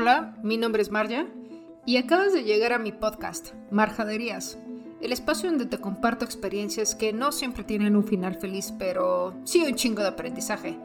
Hola, mi nombre es Marja y acabas de llegar a mi podcast, Marjaderías, el espacio donde te comparto experiencias que no siempre tienen un final feliz, pero sí un chingo de aprendizaje.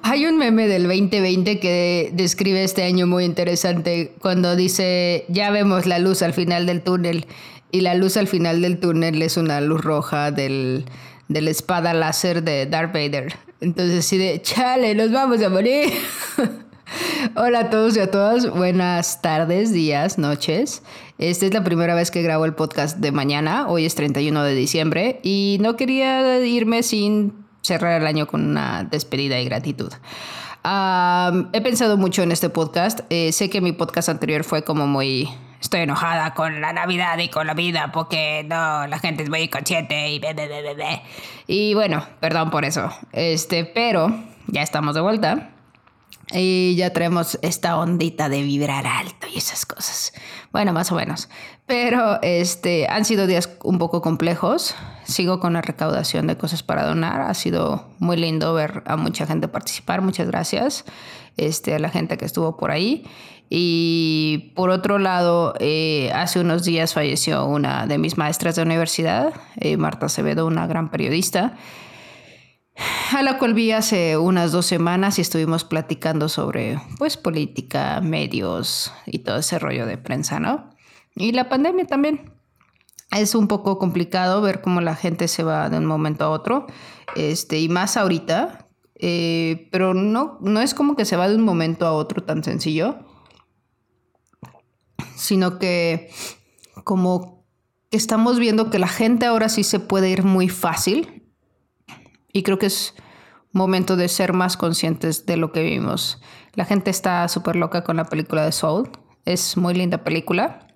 Hay un meme del 2020 que describe este año muy interesante cuando dice, ya vemos la luz al final del túnel y la luz al final del túnel es una luz roja del, de espada láser de Darth Vader. Entonces, sí de, chale, nos vamos a morir. Hola a todos y a todas, buenas tardes, días, noches. Esta es la primera vez que grabo el podcast de mañana, hoy es 31 de diciembre, y no quería irme sin cerrar el año con una despedida y gratitud. he pensado mucho en este podcast, eh, sé que mi podcast anterior fue como muy estoy enojada con la Navidad y con la vida porque no, la gente es muy inconsciente y bebé, bebé, Y bueno, perdón por eso. Este, pero ya estamos de vuelta. Y ya traemos esta ondita de vibrar alto y esas cosas. Bueno, más o menos. Pero este, han sido días un poco complejos. Sigo con la recaudación de cosas para donar. Ha sido muy lindo ver a mucha gente participar. Muchas gracias este, a la gente que estuvo por ahí. Y por otro lado, eh, hace unos días falleció una de mis maestras de universidad, eh, Marta Acevedo, una gran periodista, a la cual vi hace unas dos semanas y estuvimos platicando sobre pues política, medios y todo ese rollo de prensa, ¿no? Y la pandemia también. Es un poco complicado ver cómo la gente se va de un momento a otro, este, y más ahorita, eh, pero no, no es como que se va de un momento a otro tan sencillo sino que como estamos viendo que la gente ahora sí se puede ir muy fácil y creo que es momento de ser más conscientes de lo que vivimos. La gente está súper loca con la película de Soul, es muy linda película.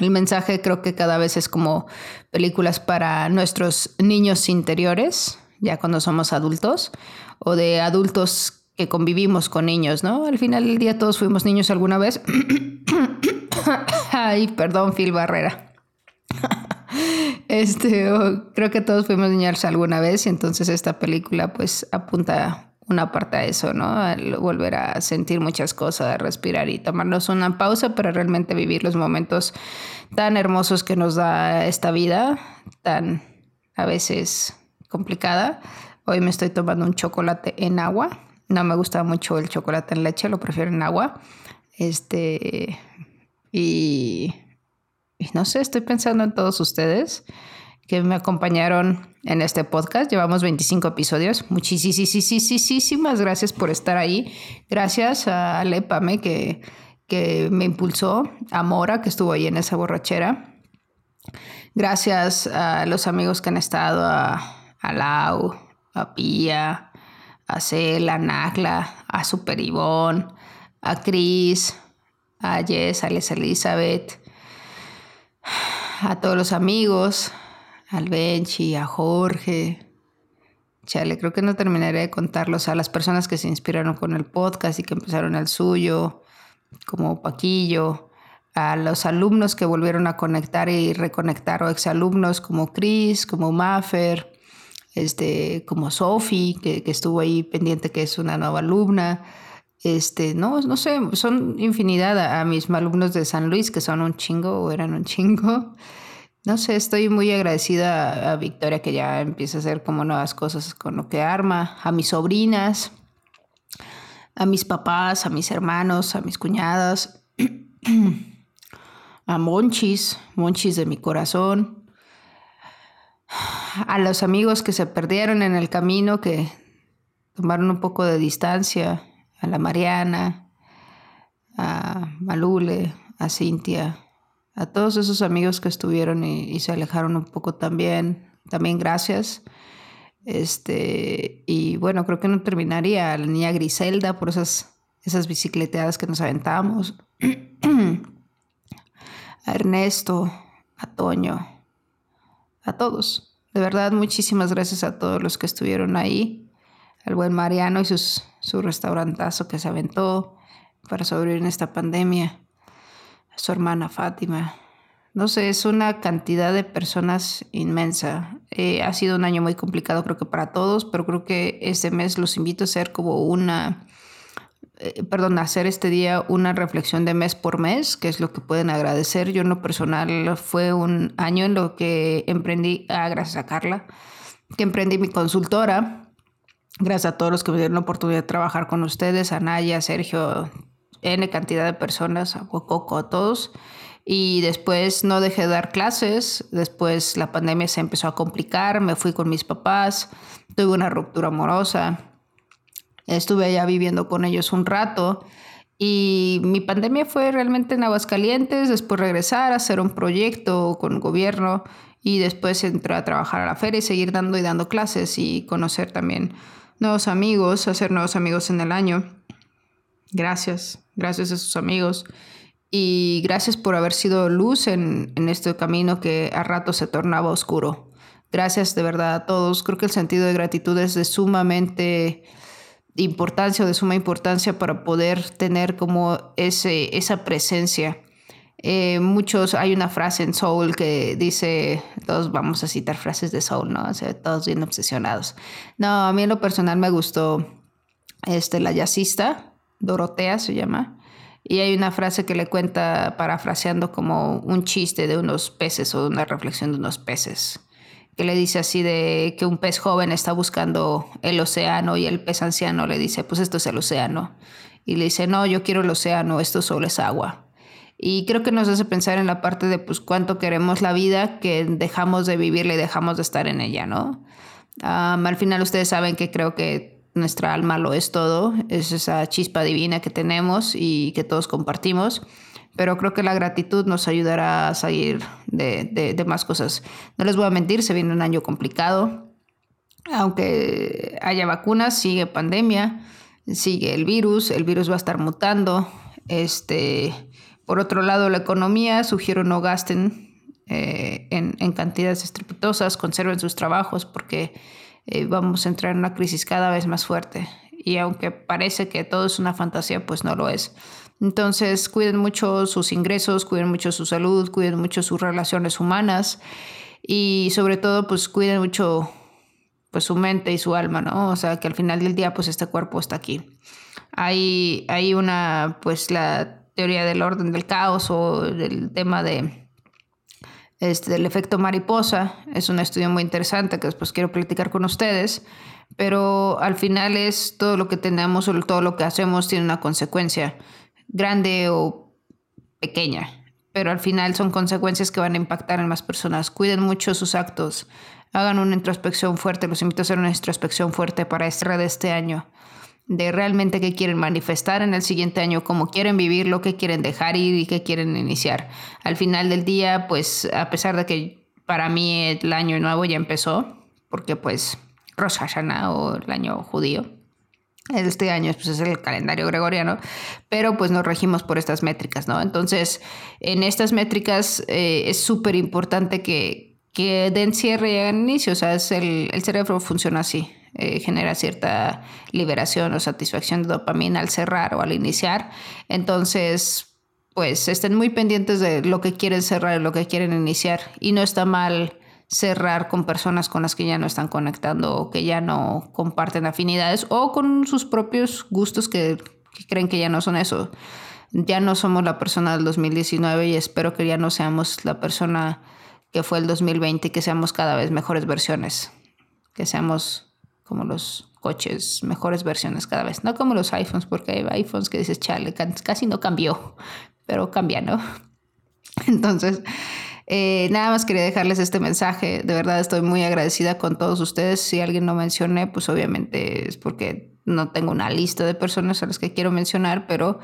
El mensaje creo que cada vez es como películas para nuestros niños interiores, ya cuando somos adultos, o de adultos que convivimos con niños, ¿no? Al final del día todos fuimos niños alguna vez. Ay, perdón, Phil Barrera. Este, creo que todos fuimos niños alguna vez y entonces esta película pues apunta una parte a eso, ¿no? volver a sentir muchas cosas, respirar y tomarnos una pausa para realmente vivir los momentos tan hermosos que nos da esta vida, tan a veces complicada. Hoy me estoy tomando un chocolate en agua. No me gusta mucho el chocolate en leche, lo prefiero en agua. Este, y, no sé, estoy pensando en todos ustedes que me acompañaron en este podcast. Llevamos 25 episodios. Muchísimas gracias por estar ahí. Gracias a Lepame que, que me impulsó, a Mora que estuvo ahí en esa borrachera. Gracias a los amigos que han estado, a, a Lau, a Pía, a Cela, a Nagla, a Super Ivonne, a Cris, a Jess, a Elizabeth, a todos los amigos, al Benchi, a Jorge. Chale, creo que no terminaré de contarlos a las personas que se inspiraron con el podcast y que empezaron el suyo, como Paquillo, a los alumnos que volvieron a conectar y reconectar, o exalumnos como Chris, como Maffer, este, como Sophie, que, que estuvo ahí pendiente, que es una nueva alumna este, no, no sé, son infinidad a, mis alumnos de San Luis, que son un chingo o eran un chingo. No sé, estoy muy agradecida a Victoria que ya empieza a hacer como nuevas cosas con lo que arma, a mis sobrinas, a mis papás, a mis hermanos, a mis cuñadas, a Monchis, Monchis de mi corazón, a los amigos que se perdieron en el camino, que tomaron un poco de distancia a la Mariana, a Malule, a Cintia, a todos esos amigos que estuvieron y, se alejaron un poco también. También gracias. Este, y bueno, creo que no terminaría. A la niña Griselda por esas, esas bicicleteadas que nos aventamos. a Ernesto, a Toño, a todos. De verdad, muchísimas gracias a todos los que estuvieron ahí. Al buen Mariano y sus su restaurantazo que se aventó para sobrevivir en esta pandemia, su hermana Fátima. No sé, es una cantidad de personas inmensa. Eh, ha sido un año muy complicado creo que para todos, pero creo que este mes los invito a hacer como una, eh, perdón, hacer este día una reflexión de mes por mes, que es lo que pueden agradecer. Yo en lo personal fue un año en lo que emprendí, ah, gracias a Carla, que emprendí mi consultora. Gracias a todos los que me dieron la oportunidad de trabajar con ustedes, a Naya, Sergio, N cantidad de personas, a Coco, a todos. Y después no dejé de dar clases, después la pandemia se empezó a complicar, me fui con mis papás, tuve una ruptura amorosa, estuve allá viviendo con ellos un rato y mi pandemia fue realmente en Aguascalientes, después regresar a hacer un proyecto con el gobierno y después entrar a trabajar a la feria y seguir dando y dando clases y conocer también nuevos amigos, hacer nuevos amigos en el año. Gracias, gracias a sus amigos y gracias por haber sido luz en, este camino que a rato se tornaba oscuro. Gracias de verdad a todos. Creo que el sentido de gratitud es de sumamente importancia o de suma importancia para poder tener como ese, esa presencia. Eh, muchos, hay una frase en Soul que dice, todos vamos a citar frases de Soul, ¿no? Todos bien obsesionados. No, a mí en lo personal me gustó este, la jazzista, Dorotea se llama, y hay una frase que le cuenta, parafraseando como un chiste de unos peces o una reflexión de unos peces, que le dice así de que un pez joven está buscando el océano y el pez anciano le dice, pues esto es el océano. Y le dice, no, yo quiero el océano, esto solo es agua. Y creo que nos hace pensar en la parte de pues cuánto queremos la vida que dejamos de vivirla y dejamos de estar en ella, ¿no? al final ustedes saben que creo que nuestra alma lo es todo, es esa chispa divina que tenemos y que todos compartimos. Pero creo que la gratitud nos ayudará a salir de, más cosas. No les voy a mentir, se viene un año complicado. Aunque haya vacunas, sigue pandemia, sigue el virus, el virus va a estar mutando. Este, por otro lado, la economía, sugiero no gasten eh, en, en cantidades estrepitosas, conserven sus trabajos porque eh, vamos a entrar en una crisis cada vez más fuerte. Y aunque parece que todo es una fantasía, pues no lo es. Entonces, cuiden mucho sus ingresos, cuiden mucho su salud, cuiden mucho sus relaciones humanas y sobre todo, pues cuiden mucho pues su mente y su alma, ¿no? O sea, que al final del día, pues este cuerpo está aquí. Hay, hay una, pues la teoría del orden del caos o del tema de este, del efecto mariposa. Es un estudio muy interesante que después quiero platicar con ustedes, pero al final es todo lo que tenemos o todo lo que hacemos tiene una consecuencia, grande o pequeña, pero al final son consecuencias que van a impactar en más personas. Cuiden mucho sus actos, hagan una introspección fuerte, los invito a hacer una introspección fuerte para este de este año de realmente qué quieren manifestar en el siguiente año, cómo quieren vivir, lo que quieren dejar ir y qué quieren iniciar. Al final del día, pues a pesar de que para mí el año nuevo ya empezó, porque pues Rosh Hashanah o el año judío, este año pues, es el calendario gregoriano, pero pues nos regimos por estas métricas, ¿no? Entonces, en estas métricas eh, es súper importante que, que den cierre y hagan inicio, o sea, es el, el cerebro funciona así. Eh, genera cierta liberación o satisfacción de dopamina al cerrar o al iniciar. Entonces, pues estén muy pendientes de lo que quieren cerrar y lo que quieren iniciar. Y no está mal cerrar con personas con las que ya no están conectando o que ya no comparten afinidades o con sus propios gustos que, que creen que ya no son eso. Ya no somos la persona del 2019 y espero que ya no seamos la persona que fue el 2020 y que seamos cada vez mejores versiones, que seamos como los coches, mejores versiones cada vez. No como los iPhones, porque hay iPhones que dices, chale, casi no cambió, pero cambia, ¿no? Entonces, eh, nada más quería dejarles este mensaje. De verdad estoy muy agradecida con todos ustedes. Si alguien no mencioné, pues obviamente es porque no tengo una lista de personas a las que quiero mencionar, pero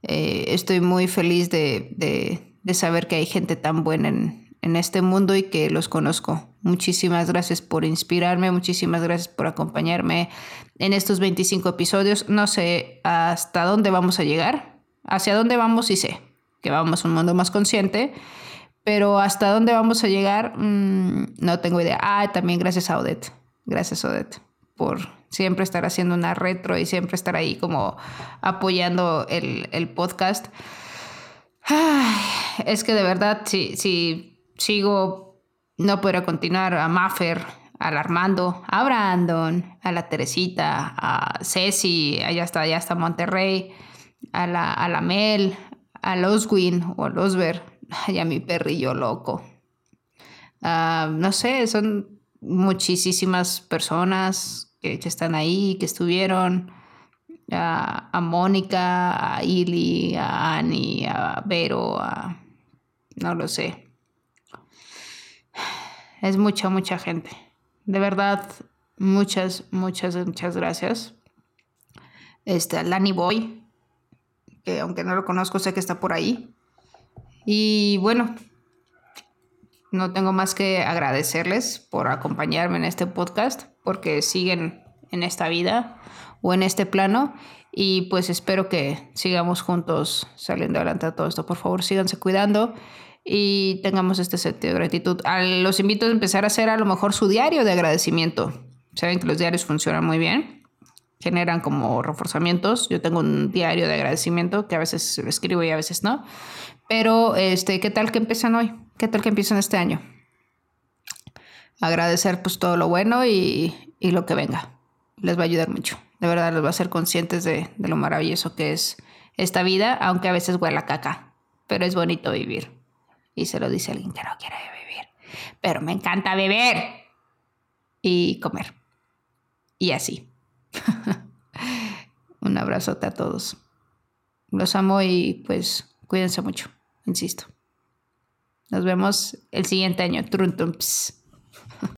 eh, estoy muy feliz de, saber que hay gente tan buena en, en este mundo y que los conozco. Muchísimas gracias por inspirarme, muchísimas gracias por acompañarme en estos 25 episodios. No sé hasta dónde vamos a llegar, hacia dónde vamos y sé que vamos a un mundo más consciente, pero hasta dónde vamos a llegar mm, no tengo idea. Ah, también gracias a Odette, gracias Odette por siempre estar haciendo una retro y siempre estar ahí como apoyando el, el podcast. Ay, es que de verdad, si, si sigo no podría continuar a Maffer, al Armando, a Brandon, a la Teresita, a Ceci, allá está, allá está Monterrey, a la, a la Mel, a Loswin o a Losber, y a mi perrillo loco. Ah, no sé, son muchísimas personas que, están ahí, que estuvieron. A, Mónica, a Ili, a Annie, a Vero, a... no lo sé. Es mucha, mucha gente. De verdad, muchas, muchas, muchas gracias. Este, Lani Boy, que aunque no lo conozco, sé que está por ahí. Y bueno, no tengo más que agradecerles por acompañarme en este podcast, porque siguen en esta vida o en este plano. Y pues espero que sigamos juntos saliendo adelante a todo esto. Por favor, síganse cuidando y tengamos este sentido de gratitud. los invito a empezar a hacer a lo mejor su diario de agradecimiento. Saben que los diarios funcionan muy bien, generan como reforzamientos. Yo tengo un diario de agradecimiento que a veces escribo y a veces no. Pero, este, ¿qué tal que empiezan hoy? ¿Qué tal que empiezan este año? Agradecer pues todo lo bueno y, lo que venga. Les va a ayudar mucho. De verdad, les va a hacer conscientes de, de lo maravilloso que es esta vida, aunque a veces huela caca. Pero es bonito vivir. Y se lo dice alguien que no quiere vivir. Pero me encanta beber y comer. Y así. Un abrazote a todos. Los amo y pues cuídense mucho, insisto. Nos vemos el siguiente año. Truntumps.